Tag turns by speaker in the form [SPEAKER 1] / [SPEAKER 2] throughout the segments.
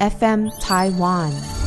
[SPEAKER 1] FM Taiwan。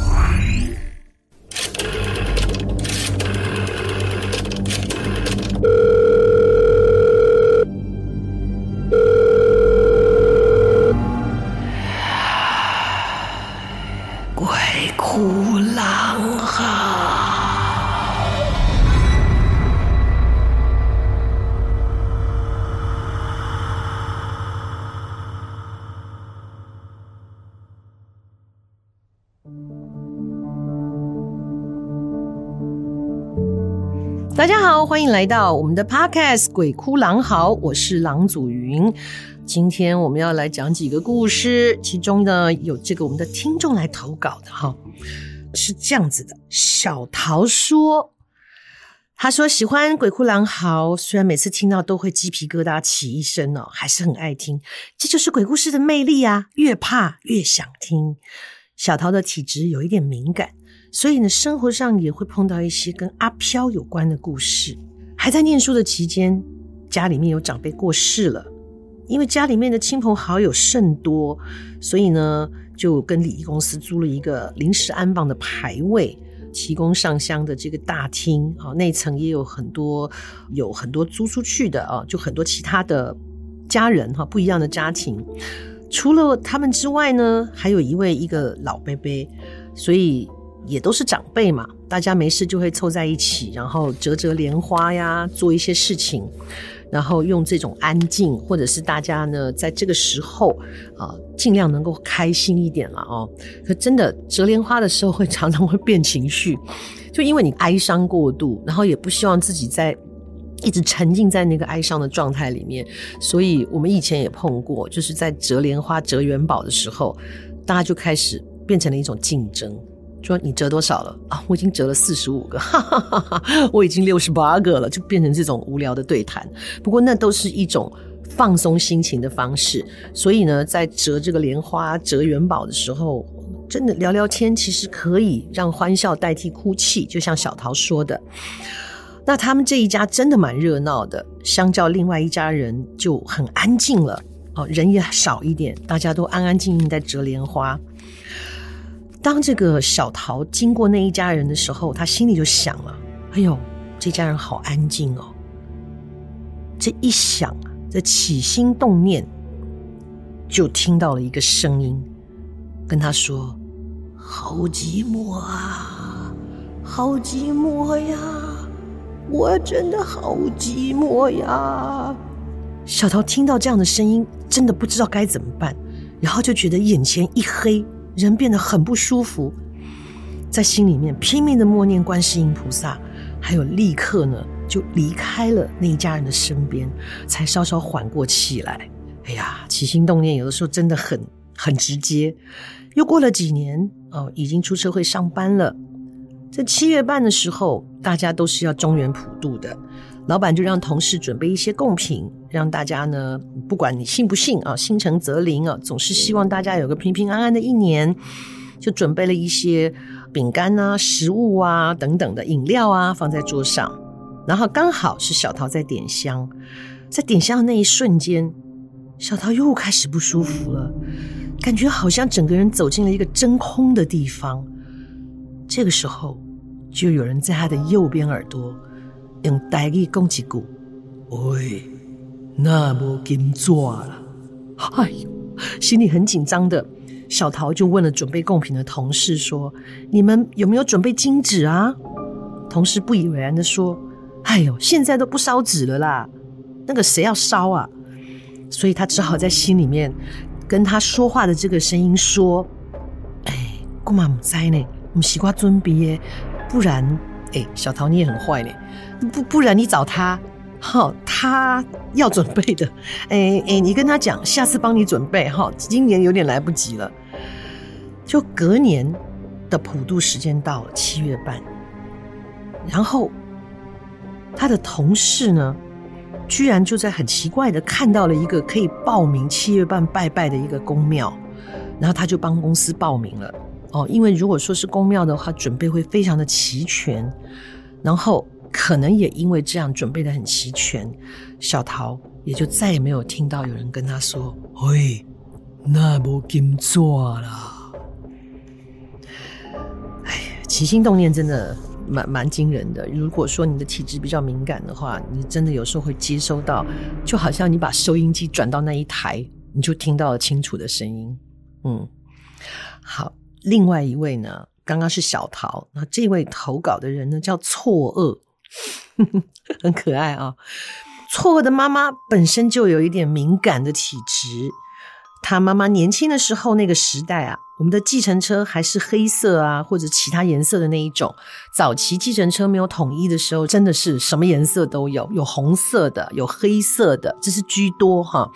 [SPEAKER 2] 欢迎来到我们的 Podcast《鬼哭狼嚎》，我是郎祖筠。今天我们要来讲几个故事，其中呢有这个我们的听众来投稿的哈，是这样子的。小桃说，他说喜欢《鬼哭狼嚎》，虽然每次听到都会鸡皮疙瘩起一身哦，还是很爱听。这就是鬼故事的魅力啊，越怕越想听。小桃的体质有一点敏感。所以呢，生活上也会碰到一些跟阿飘有关的故事。还在念书的期间，家里面有长辈过世了，因为家里面的亲朋好友甚多，所以呢，就跟礼仪公司租了一个临时安放的牌位，提供上香的这个大厅啊，内层也有很多有很多租出去的啊，就很多其他的家人哈，不一样的家庭。除了他们之外呢，还有一位一个老伯伯，所以。也都是长辈嘛，大家没事就会凑在一起，然后折折莲花呀，做一些事情，然后用这种安静，或者是大家呢在这个时候啊，尽量能够开心一点了哦。可真的折莲花的时候，会常常会变情绪，就因为你哀伤过度，然后也不希望自己在一直沉浸在那个哀伤的状态里面，所以我们以前也碰过，就是在折莲花、折元宝的时候，大家就开始变成了一种竞争。说你折多少了啊？我已经折了四十五个，哈哈哈哈，我已经六十八个了，就变成这种无聊的对谈。不过那都是一种放松心情的方式。所以呢，在折这个莲花、折元宝的时候，真的聊聊天，其实可以让欢笑代替哭泣。就像小桃说的，那他们这一家真的蛮热闹的，相较另外一家人就很安静了哦，人也少一点，大家都安安静静在折莲花。当这个小桃经过那一家人的时候，他心里就想了：“哎呦，这家人好安静哦。”这一想啊，这起心动念，就听到了一个声音跟他说：“好寂寞啊，好寂寞呀，我真的好寂寞呀。”小桃听到这样的声音，真的不知道该怎么办，然后就觉得眼前一黑。人变得很不舒服，在心里面拼命的默念观世音菩萨，还有立刻呢就离开了那一家人的身边，才稍稍缓过气来。哎呀，起心动念有的时候真的很很直接。又过了几年，哦，已经出社会上班了。在七月半的时候，大家都是要中原普渡的。老板就让同事准备一些贡品，让大家呢，不管你信不信啊，心诚则灵啊，总是希望大家有个平平安安的一年，就准备了一些饼干啊、食物啊等等的饮料啊放在桌上，然后刚好是小桃在点香，在点香的那一瞬间，小桃又开始不舒服了，感觉好像整个人走进了一个真空的地方。这个时候，就有人在他的右边耳朵。用台语讲一句：“喂，那无金纸了。”哎呦，心里很紧张的小桃就问了准备贡品的同事说：“你们有没有准备金纸啊？”同事不以为然的说：“哎呦，现在都不烧纸了啦，那个谁要烧啊？”所以他只好在心里面跟他说话的这个声音说：“哎，姑妈唔知呢，唔习惯准备耶，不然。”哎，小桃你也很坏嘞，不不然你找他，好，他要准备的。哎哎，你跟他讲，下次帮你准备哈，今年有点来不及了。就隔年的普渡时间到了，七月半，然后他的同事呢，居然就在很奇怪的看到了一个可以报名七月半拜拜的一个宫庙，然后他就帮公司报名了。哦，因为如果说是宫庙的话，准备会非常的齐全，然后可能也因为这样准备的很齐全，小桃也就再也没有听到有人跟他说：“喂，那无金纸啦。”起心动念真的蛮蛮惊人的。如果说你的体质比较敏感的话，你真的有时候会接收到，就好像你把收音机转到那一台，你就听到了清楚的声音。嗯，好，另外一位呢，刚刚是小桃，那这位投稿的人呢叫错愕，很可爱啊、哦。错愕的妈妈本身就有一点敏感的体质。他妈妈年轻的时候，那个时代啊，我们的计程车还是黑色啊，或者其他颜色的那一种。早期计程车没有统一的时候，真的是什么颜色都有，有红色的，有黑色的，这是居多哈。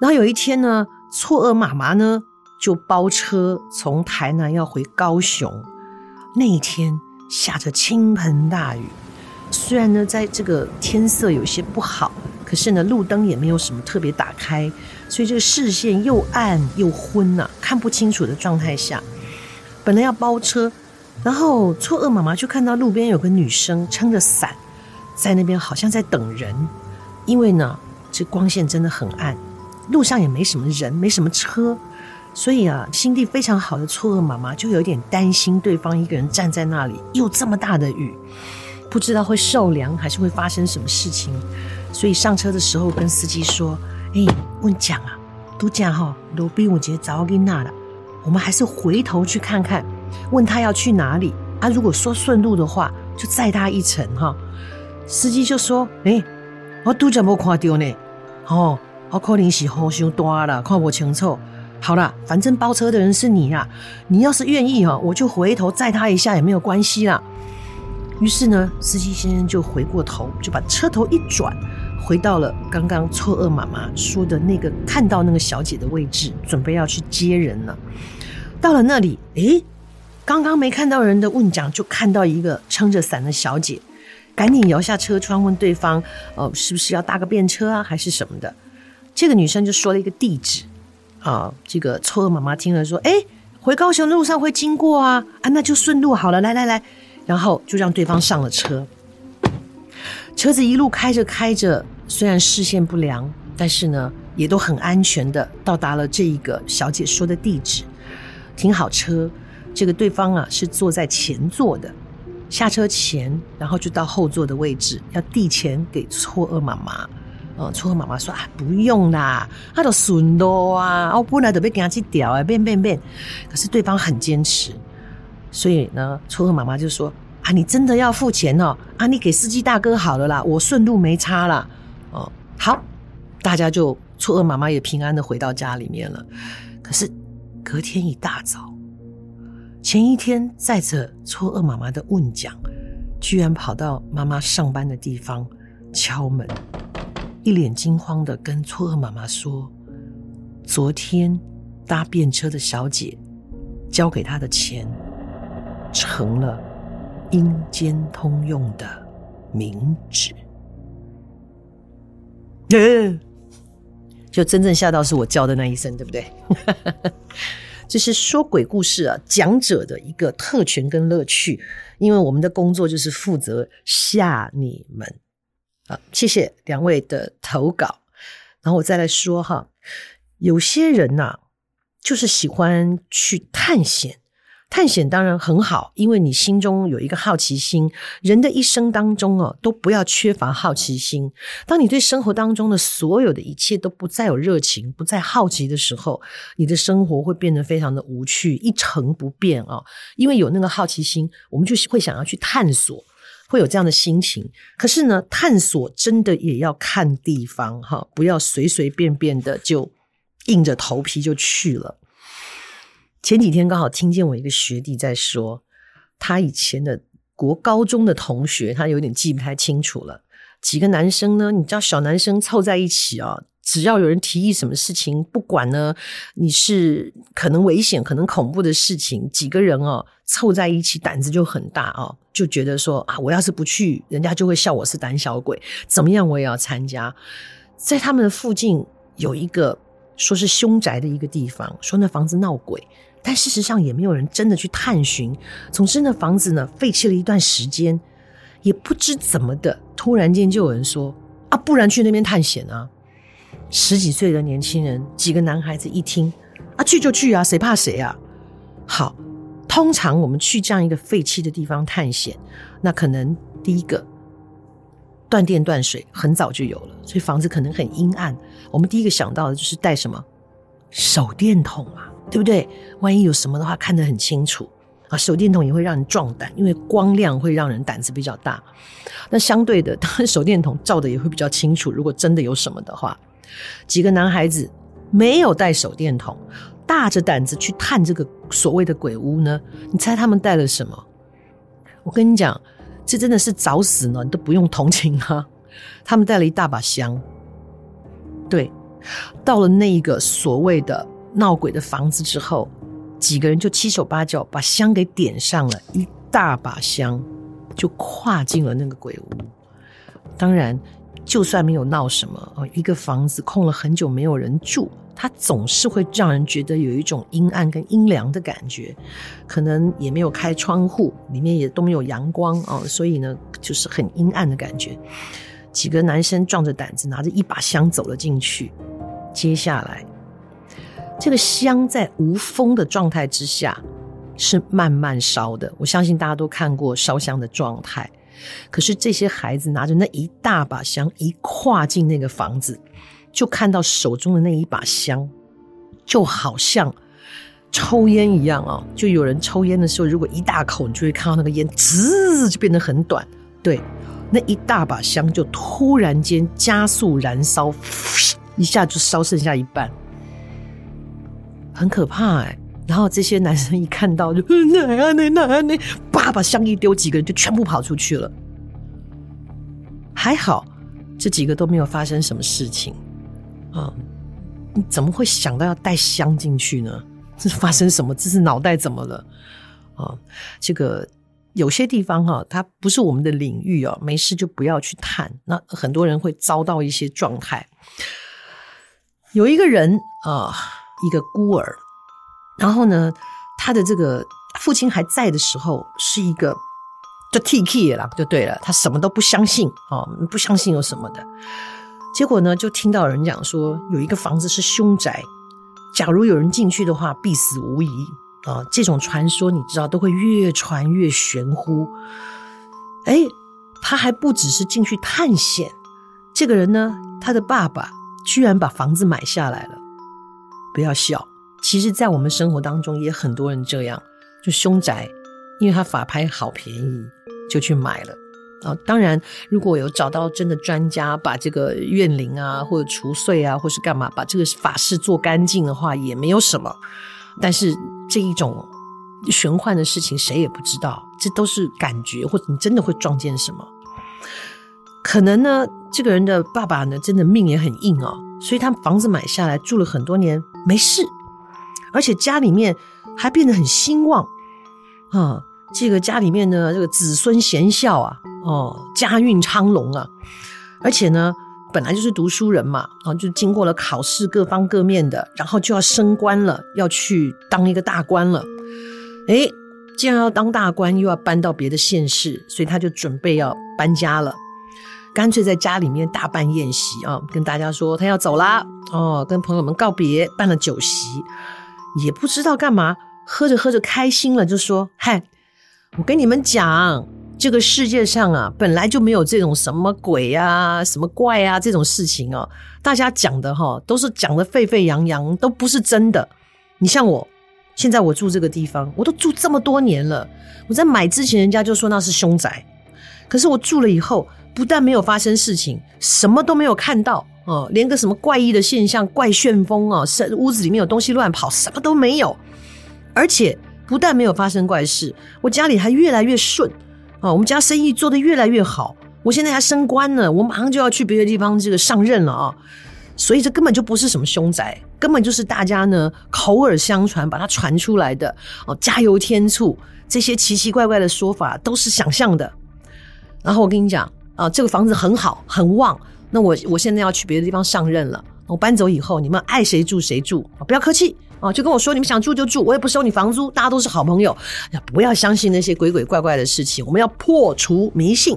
[SPEAKER 2] 然后有一天呢，错愕妈妈呢就包车从台南要回高雄，那一天下着倾盆大雨，虽然呢在这个天色有些不好。可是呢，路灯也没有什么特别打开，所以这个视线又暗又昏呐、看不清楚的状态下，本来要包车，然后错愕妈妈就看到路边有个女生撑着伞，在那边好像在等人，因为呢，这光线真的很暗，路上也没什么人，没什么车，所以啊，心地非常好的错愕妈妈就有点担心对方一个人站在那里，又这么大的雨，不知道会受凉还是会发生什么事情。所以上车的时候跟司机说：“哎、欸，问讲啊，都讲哈，罗宾我直接找给那了。我们还是回头去看看，问他要去哪里啊？如果说顺路的话，就载他一程哈。”司机就说：“哎、我都讲没看到呢，哦，我可能是雨太大了，看不清楚。好了，反正包车的人是你啦，你要是愿意哈，我就回头载他一下也没有关系啦。”于是呢，司机先生就回过头，就把车头一转，回到了刚刚错愕妈妈说的那个看到那个小姐的位置，准备要去接人了。到了那里，诶，刚刚没看到人的问讲，就看到一个撑着伞的小姐，赶紧摇下车窗问对方：“哦，是不是要搭个便车啊，还是什么的？”这个女生就说了一个地址。啊，这个错愕妈妈听了说：“诶，回高雄路上会经过啊，啊，那就顺路好了。来来来。”然后就让对方上了车，车子一路开着开着，虽然视线不良，但是呢，也都很安全的到达了这一个小姐说的地址。停好车，这个对方啊是坐在前座的，下车前，然后就到后座的位置，要递钱给错愕妈妈。呃，错愕妈妈说啊，不用啦，他都顺路啊，我本来都被给他去屌啊，变变变。可是对方很坚持。所以呢，初二妈妈就说：“啊，你真的要付钱哦？啊，你给司机大哥好了啦，我顺路没差啦。哦，好，大家就初二妈妈也平安的回到家里面了。可是隔天一大早，前一天载着初二妈妈的问奖，居然跑到妈妈上班的地方敲门，一脸惊慌的跟错愕妈妈说：昨天搭便车的小姐交给她的钱。”成了阴间通用的冥纸，呃，就真正吓到是我叫的那一声，对不对？这是说鬼故事啊，讲者的一个特权跟乐趣，因为我们的工作就是负责吓你们啊。谢谢两位的投稿，然后我再来说哈，有些人呐、就是喜欢去探险。探险当然很好，因为你心中有一个好奇心。人的一生当中哦，都不要缺乏好奇心。当你对生活当中的所有的一切都不再有热情、不再好奇的时候，你的生活会变得非常的无趣、一成不变啊。因为有那个好奇心，我们就会想要去探索，会有这样的心情。可是呢，探索真的也要看地方哈，不要随随便便的就硬着头皮就去了。前几天刚好听见我一个学弟在说，他以前的国高中的同学，他有点记不太清楚了。几个男生呢，你知道小男生凑在一起啊，只要有人提议什么事情，不管呢你是可能危险、可能恐怖的事情，几个人哦凑在一起，胆子就很大哦，就觉得说啊，我要是不去，人家就会笑我是胆小鬼，怎么样我也要参加。在他们的附近有一个说是凶宅的一个地方，说那房子闹鬼。但事实上也没有人真的去探寻。总之，那房子呢废弃了一段时间，也不知怎么的，突然间就有人说：“啊，不然去那边探险啊！”十几岁的年轻人，几个男孩子一听：“啊，去就去啊，谁怕谁啊！”好，通常我们去这样一个废弃的地方探险，那可能第一个断电断水很早就有了，所以房子可能很阴暗。我们第一个想到的就是带什么手电筒啊，对不对？万一有什么的话，看得很清楚啊。手电筒也会让人壮胆，因为光亮会让人胆子比较大。那相对的，当然手电筒照的也会比较清楚。如果真的有什么的话，几个男孩子没有带手电筒。大着胆子去探这个所谓的鬼屋呢？你猜他们带了什么？我跟你讲，这真的是找死呢！你都不用同情啊！他们带了一大把香。对，到了那一个所谓的闹鬼的房子之后，几个人就七手八脚把香给点上了，一大把香就跨进了那个鬼屋。当然，就算没有闹什么哦，一个房子空了很久没有人住。它总是会让人觉得有一种阴暗跟阴凉的感觉，可能也没有开窗户，里面也都没有阳光哦，所以呢，就是很阴暗的感觉。几个男生壮着胆子拿着一把香走了进去，接下来这个香在无风的状态之下是慢慢烧的，我相信大家都看过烧香的状态。可是这些孩子拿着那一大把香一跨进那个房子。就看到手中的那一把香，就好像抽烟一样啊！就有人抽烟的时候，如果一大口，你就会看到那个烟滋就变得很短。对，那一大把香就突然间加速燃烧，一下就烧剩下一半，很可怕哎！然后这些男生一看到就哪啊哪哪啊哪，叭把香一丢，几个人就全部跑出去了。还好，这几个都没有发生什么事情。啊，你怎么会想到要带香进去呢？这是发生什么？这是脑袋怎么了？啊，这个有些地方哈、它不是我们的领域哦、没事就不要去探。那很多人会遭到一些状态。有一个人啊，一个孤儿，然后呢，他的这个父亲还在的时候，是一个就 T K 了，就对了，他什么都不相信啊，不相信有什么的。结果呢，就听到人讲说，有一个房子是凶宅，假如有人进去的话，必死无疑啊！这种传说你知道，都会越传越玄乎。哎，他还不只是进去探险，这个人呢，他的爸爸居然把房子买下来了。不要笑，其实，在我们生活当中也很多人这样，就凶宅，因为他法拍好便宜，就去买了。啊，当然，如果有找到真的专家，把这个怨灵啊，或者除祟啊，或是干嘛，把这个法事做干净的话，也没有什么。但是这一种玄幻的事情，谁也不知道，这都是感觉，或者你真的会撞见什么。可能呢，这个人的爸爸呢，真的命也很硬哦，所以他房子买下来住了很多年，没事，而且家里面还变得很兴旺啊。这个家里面呢，这个子孙贤孝啊。哦，家运昌隆啊！而且呢，本来就是读书人嘛，啊，就经过了考试，各方各面的，然后就要升官了，要去当一个大官了。诶，既然要当大官，又要搬到别的县市，所以他就准备要搬家了。干脆在家里面大办宴席啊，跟大家说他要走啦。哦，跟朋友们告别，办了酒席，也不知道干嘛，喝着喝着开心了，就说：“嗨，我跟你们讲。”这个世界上啊，本来就没有这种什么鬼啊、什么怪啊这种事情哦。大家讲的哈，都是讲的沸沸扬扬，都不是真的。你像我，现在我住这个地方，我都住这么多年了。我在买之前，人家就说那是凶宅，可是我住了以后，不但没有发生事情，什么都没有看到哦，连个什么怪异的现象、怪旋风啊，是屋子里面有东西乱跑，什么都没有。而且不但没有发生怪事，我家里还越来越顺。啊，我们家生意做得越来越好，我现在还升官了，我马上就要去别的地方这个上任了啊，所以这根本就不是什么凶宅，根本就是大家呢口耳相传把它传出来的哦，加油添醋，这些奇奇怪怪的说法都是想象的。然后我跟你讲啊，这个房子很好很旺，那我我现在要去别的地方上任了，我搬走以后你们爱谁住谁住，不要客气。啊，就跟我说，你们想住就住，我也不收你房租，大家都是好朋友。不要相信那些鬼鬼怪怪的事情，我们要破除迷信。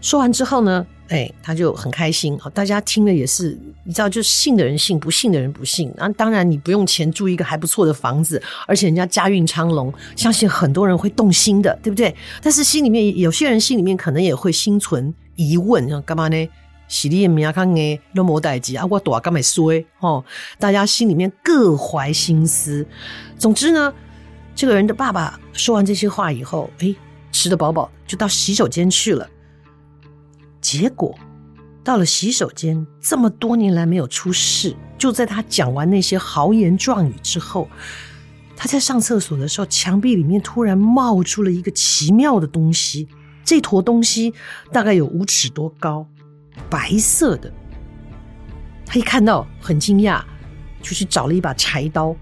[SPEAKER 2] 说完之后呢，哎，他就很开心。大家听了也是，你知道，就信的人信，不信的人不信。那当然，你不用钱住一个还不错的房子，而且人家家运昌隆，相信很多人会动心的，对不对？但是心里面有些人心里面可能也会心存疑问，干嘛呢？喜力米亚康诶，那么代志啊，我多干嘛说？哦，大家心里面各怀心思。总之呢，这个人的爸爸说完这些话以后，哎，吃得饱饱，就到洗手间去了。结果到了洗手间，这么多年来没有出事。就在他讲完那些豪言壮语之后，他在上厕所的时候，墙壁里面突然冒出了一个奇妙的东西。这坨东西大概有五尺多高，白色的。他一看到很惊讶，就去找了一把柴刀，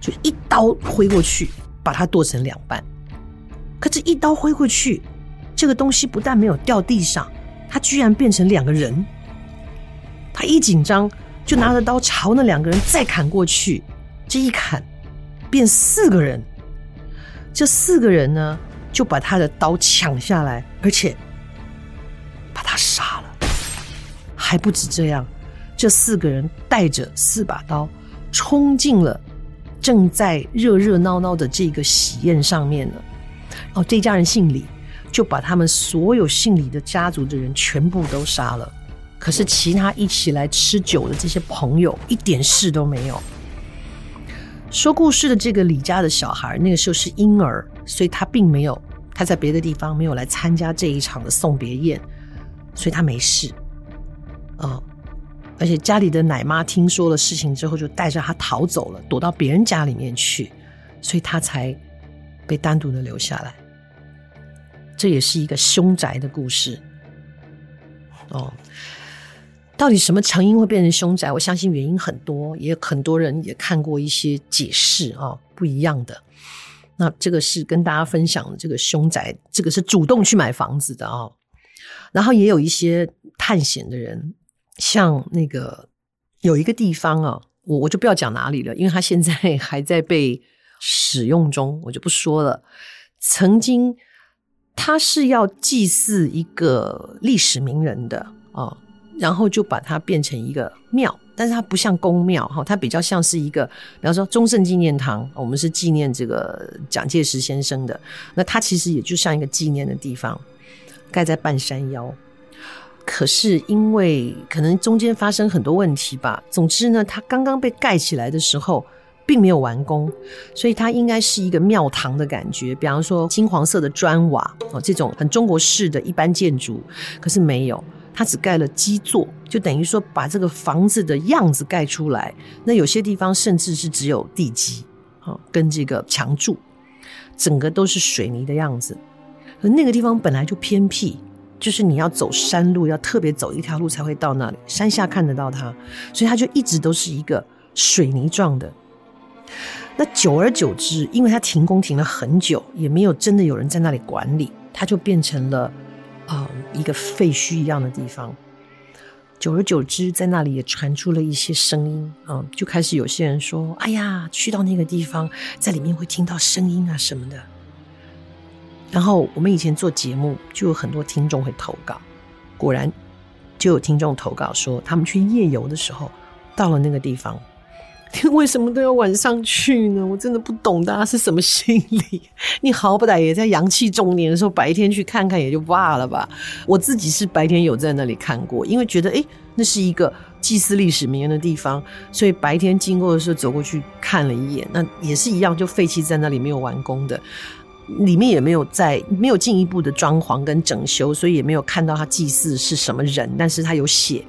[SPEAKER 2] 就一刀挥过去，把它剁成两半。可这一刀挥过去，这个东西不但没有掉地上。它居然变成两个人，他一紧张就拿着刀朝那两个人再砍过去，这一砍变四个人，这四个人呢就把他的刀抢下来，而且把他杀了。还不止这样，这四个人带着四把刀冲进了正在热热闹闹的这个喜宴上面呢。哦，这家人姓李。就把他们所有姓李的家族的人全部都杀了，可是其他一起来吃酒的这些朋友一点事都没有。说故事的这个李家的小孩，那个时候是婴儿，所以他并没有，他在别的地方没有来参加这一场的送别宴，所以他没事。哦，而且家里的奶妈听说了事情之后，就带着他逃走了，躲到别人家里面去，所以他才被单独的留下来。这也是一个凶宅的故事哦。到底什么成因会变成凶宅？我相信原因很多，也有很多人也看过一些解释啊、哦，不一样的。那这个是跟大家分享的这个凶宅，这个是主动去买房子的啊、然后也有一些探险的人，像那个有一个地方啊、我我就不要讲哪里了，因为他现在 还在被使用中，我就不说了。曾经。他是要祭祀一个历史名人的哦，然后就把它变成一个庙，但是它不像宫庙哈，它比较像是一个，比方说中正纪念堂，我们是纪念这个蒋介石先生的，那它其实也就像一个纪念的地方，盖在半山腰。可是因为可能中间发生很多问题吧，总之呢，它刚刚被盖起来的时候。并没有完工，所以它应该是一个庙堂的感觉。比方说金黄色的砖瓦哦，这种很中国式的一般建筑，可是没有，它只盖了基座，就等于说把这个房子的样子盖出来。那有些地方甚至是只有地基哦，跟这个墙柱，整个都是水泥的样子。而那个地方本来就偏僻，就是你要走山路，要特别走一条路才会到那里，山下看得到它，所以它就一直都是一个水泥状的。那久而久之，因为它停工停了很久，也没有真的有人在那里管理，它就变成了啊、一个废墟一样的地方。久而久之，在那里也传出了一些声音啊、就开始有些人说：“哎呀，去到那个地方，在里面会听到声音啊什么的。”然后我们以前做节目，就有很多听众会投稿，果然就有听众投稿说，他们去夜游的时候，到了那个地方。为什么都要晚上去呢？我真的不懂大家是什么心理。你好歹也在阳气重年的时候白天去看看也就罢了吧。我自己是白天有在那里看过，因为觉得诶，那是一个祭祀历史名人的地方，所以白天经过的时候走过去看了一眼。那也是一样，就废弃在那里没有完工的，里面也没有在没有进一步的装潢跟整修，所以也没有看到他祭祀是什么人，但是他有写，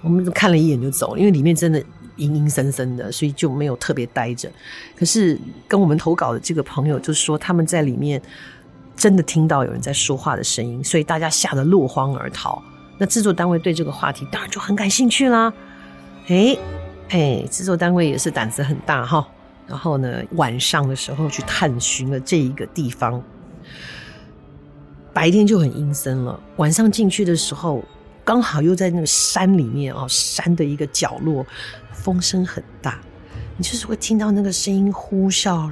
[SPEAKER 2] 我们看了一眼就走了，因为里面真的。阴阴森森的，所以就没有特别待着。可是跟我们投稿的这个朋友就说，他们在里面真的听到有人在说话的声音，所以大家吓得落荒而逃。那制作单位对这个话题当然就很感兴趣啦。哎哎，制作单位也是胆子很大哈。然后呢，晚上的时候去探寻了这一个地方，白天就很阴森了。晚上进去的时候，刚好又在那个山里面哦，山的一个角落。风声很大，你就是会听到那个声音呼啸，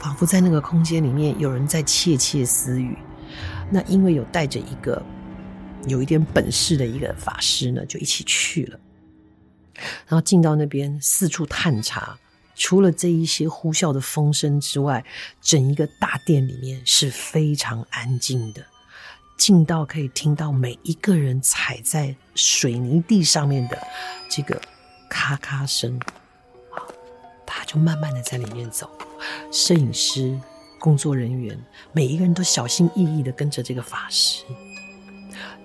[SPEAKER 2] 仿佛在那个空间里面有人在窃窃私语。那因为有带着一个有一点本事的一个法师呢，就一起去了。然后进到那边四处探查，除了这一些呼啸的风声之外，整一个大殿里面是非常安静的，近到可以听到每一个人踩在水泥地上面的这个咔咔声。啊他就慢慢的在里面走，摄影师、工作人员，每一个人都小心翼翼的跟着这个法师，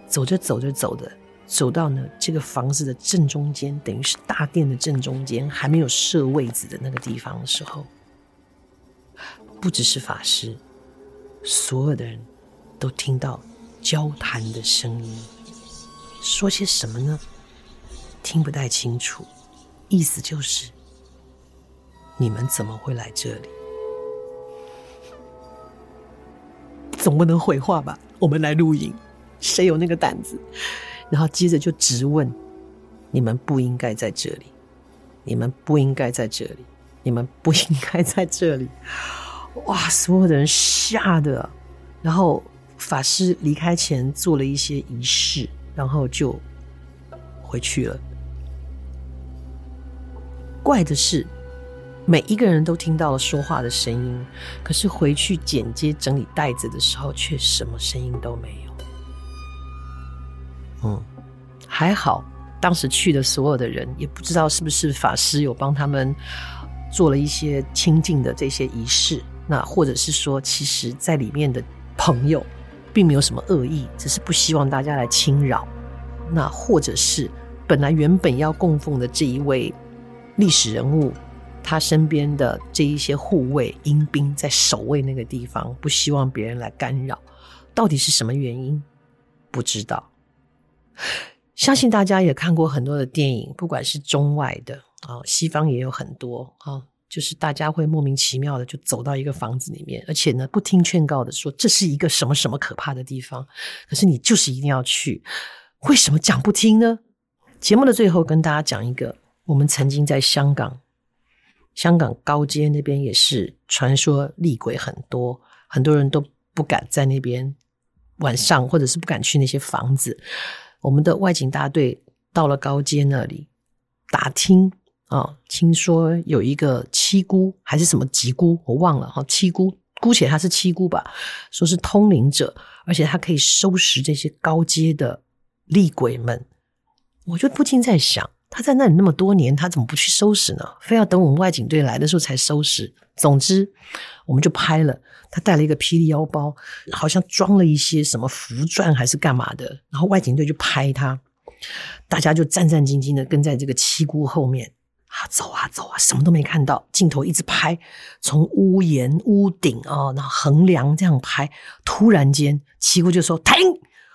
[SPEAKER 2] 走着走着走的。走到呢这个房子的正中间，等于是大殿的正中间，还没有设位子的那个地方的时候，不只是法师，所有的人都听到交谈的声音，说些什么呢？听不太清楚，意思就是你们怎么会来这里？总不能毁话吧？我们来录影，谁有那个胆子？然后接着就直问：“你们不应该在这里，你们不应该在这里，你们不应该在这里。”哇！所有的人吓得，然后法师离开前做了一些仪式，然后就回去了。怪的是，每一个人都听到了说话的声音，可是回去剪接整理袋子的时候，却什么声音都没有。嗯，还好，当时去的所有的人也不知道是不是法师有帮他们做了一些清净的这些仪式，那或者是说，其实在里面的朋友并没有什么恶意，只是不希望大家来侵扰。那或者是本来原本要供奉的这一位历史人物，他身边的这一些护卫阴兵在守卫那个地方，不希望别人来干扰。到底是什么原因？不知道。相信大家也看过很多的电影，不管是中外的啊，西方也有很多啊，就是大家会莫名其妙的就走到一个房子里面，而且呢不听劝告的说这是一个什么什么可怕的地方，可是你就是一定要去，为什么讲不听呢？节目的最后跟大家讲一个，我们曾经在香港，香港高街那边也是传说厉鬼很多，很多人都不敢在那边晚上，或者是不敢去那些房子。我们的外景大队到了高街那里打听啊，听说有一个七姑还是什么吉姑，我忘了哈。七姑姑且她是七姑吧，说是通灵者，而且她可以收拾这些高阶的厉鬼们。我就不禁在想，他在那里那么多年，他怎么不去收拾呢？非要等我们外景队来的时候才收拾。总之，我们就拍了。他带了一个霹雳腰包，好像装了一些什么符钻还是干嘛的。然后外景队就拍他，大家就战战兢兢的跟在这个七姑后面啊，走啊走啊，什么都没看到。镜头一直拍，从屋檐、屋顶啊，然后横梁这样拍。突然间，七姑就说：“停！”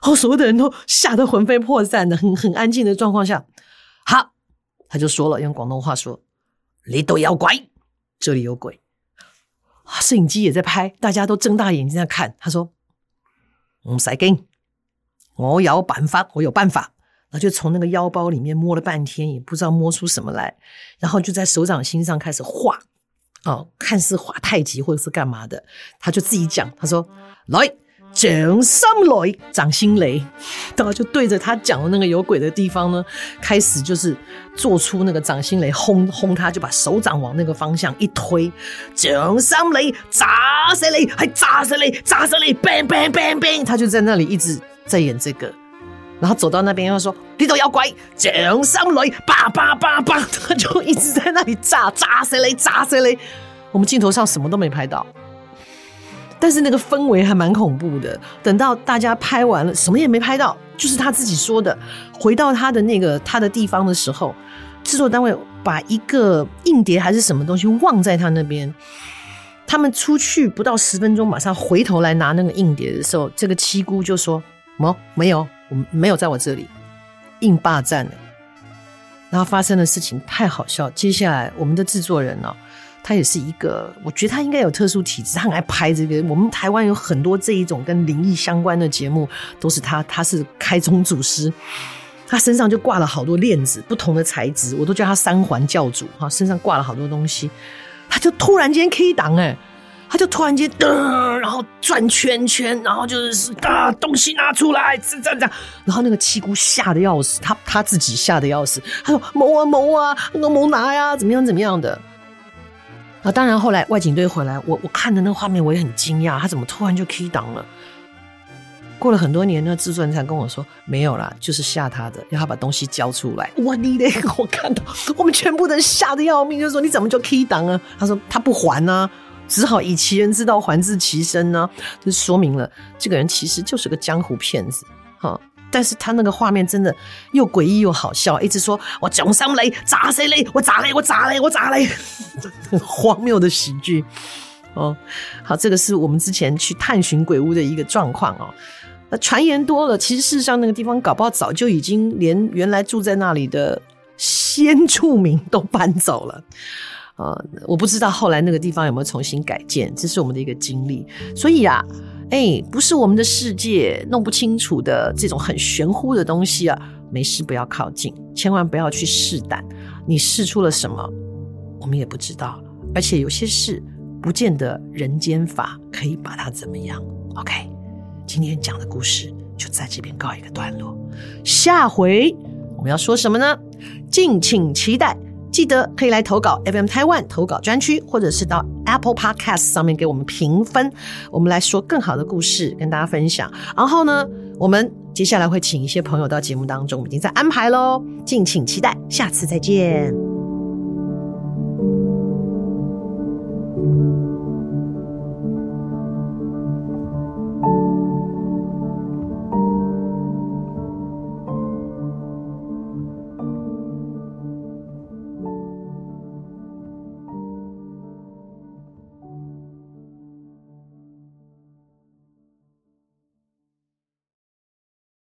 [SPEAKER 2] 然后所有的人都吓得魂飞魄散的，很很安静的状况下，好，他就说了，用广东话说：“你都有鬼，这里有鬼。”摄影机也在拍，大家都睁大眼睛在看。他说：“唔使惊，我有办法，我有办法。”然后就从那个腰包里面摸了半天，也不知道摸出什么来。然后就在手掌心上开始画，哦，看似画太极或者是干嘛的。他就自己讲，他说：“来。”掌心雷，掌心雷，然后就对着他讲的那个有鬼的地方呢，开始就是做出那个掌心雷轰轰他，就把手掌往那个方向一推，掌心雷炸死你，还炸死你，炸死你，bang bang bang bang，他就在那里一直在演这个，然后走到那边又说你都要鬼，掌心雷，叭叭叭叭，他就一直在那里炸，炸死你，炸死你，我们镜头上什么都没拍到。但是那个氛围还蛮恐怖的。等到大家拍完了，什么也没拍到，就是他自己说的。回到他的那个他的地方的时候，制作单位把一个硬碟还是什么东西忘在他那边。他们出去不到十分钟，马上回头来拿那个硬碟的时候，这个七姑就说：“么没有，我没有在我这里，硬霸占了。”然后发生的事情太好笑。接下来我们的制作人呢、他也是一个，我觉得他应该有特殊体质，他很爱拍这个。我们台湾有很多这一种跟灵异相关的节目，都是他，他是开宗祖师。他身上就挂了好多链子，不同的材质，我都叫他三环教主哈。身上挂了好多东西，他就突然间 K 档哎，他就突然间，呃，然后转圈圈，然后就是啊，东西拿出来，这这这，然后那个七姑吓得要死，他他自己吓得要死，他说谋啊谋啊，那个谋拿呀，怎么样怎么样的。啊，当然后来外景队回来，我我看的那个画面，我也很惊讶，他怎么突然就 key 档了？过了很多年呢，制作人才跟我说没有啦，就是吓他的，要他把东西交出来。哇，你嘞！我看到我们全部人吓得要命，就说你怎么就 key 档啊？他说他不还呢、啊。只好以其人之道还治其身呢，就说明了这个人其实就是个江湖骗子哈。但是他那个画面真的又诡异又好笑，一直说我讲什么雷砸谁雷，我砸雷我砸雷我砸雷，很 荒谬的喜剧哦。好，这个是我们之前去探寻鬼屋的一个状况哦。那传言多了，其实事实上那个地方搞不好早就已经连原来住在那里的先住民都搬走了。呃，我不知道后来那个地方有没有重新改建，这是我们的一个经历。所以啊，哎、不是我们的世界，弄不清楚的这种很玄乎的东西啊，没事不要靠近，千万不要去试胆。你试出了什么，我们也不知道。而且有些事，不见得人间法可以把它怎么样。OK，今天讲的故事就在这边告一个段落，下回我们要说什么呢？敬请期待。记得可以来投稿 FM Taiwan 投稿专区，或者是到 Apple Podcast 上面给我们评分，我们来说更好的故事跟大家分享。然后呢，我们接下来会请一些朋友到节目当中，我们已经在安排喽，敬请期待，下次再见。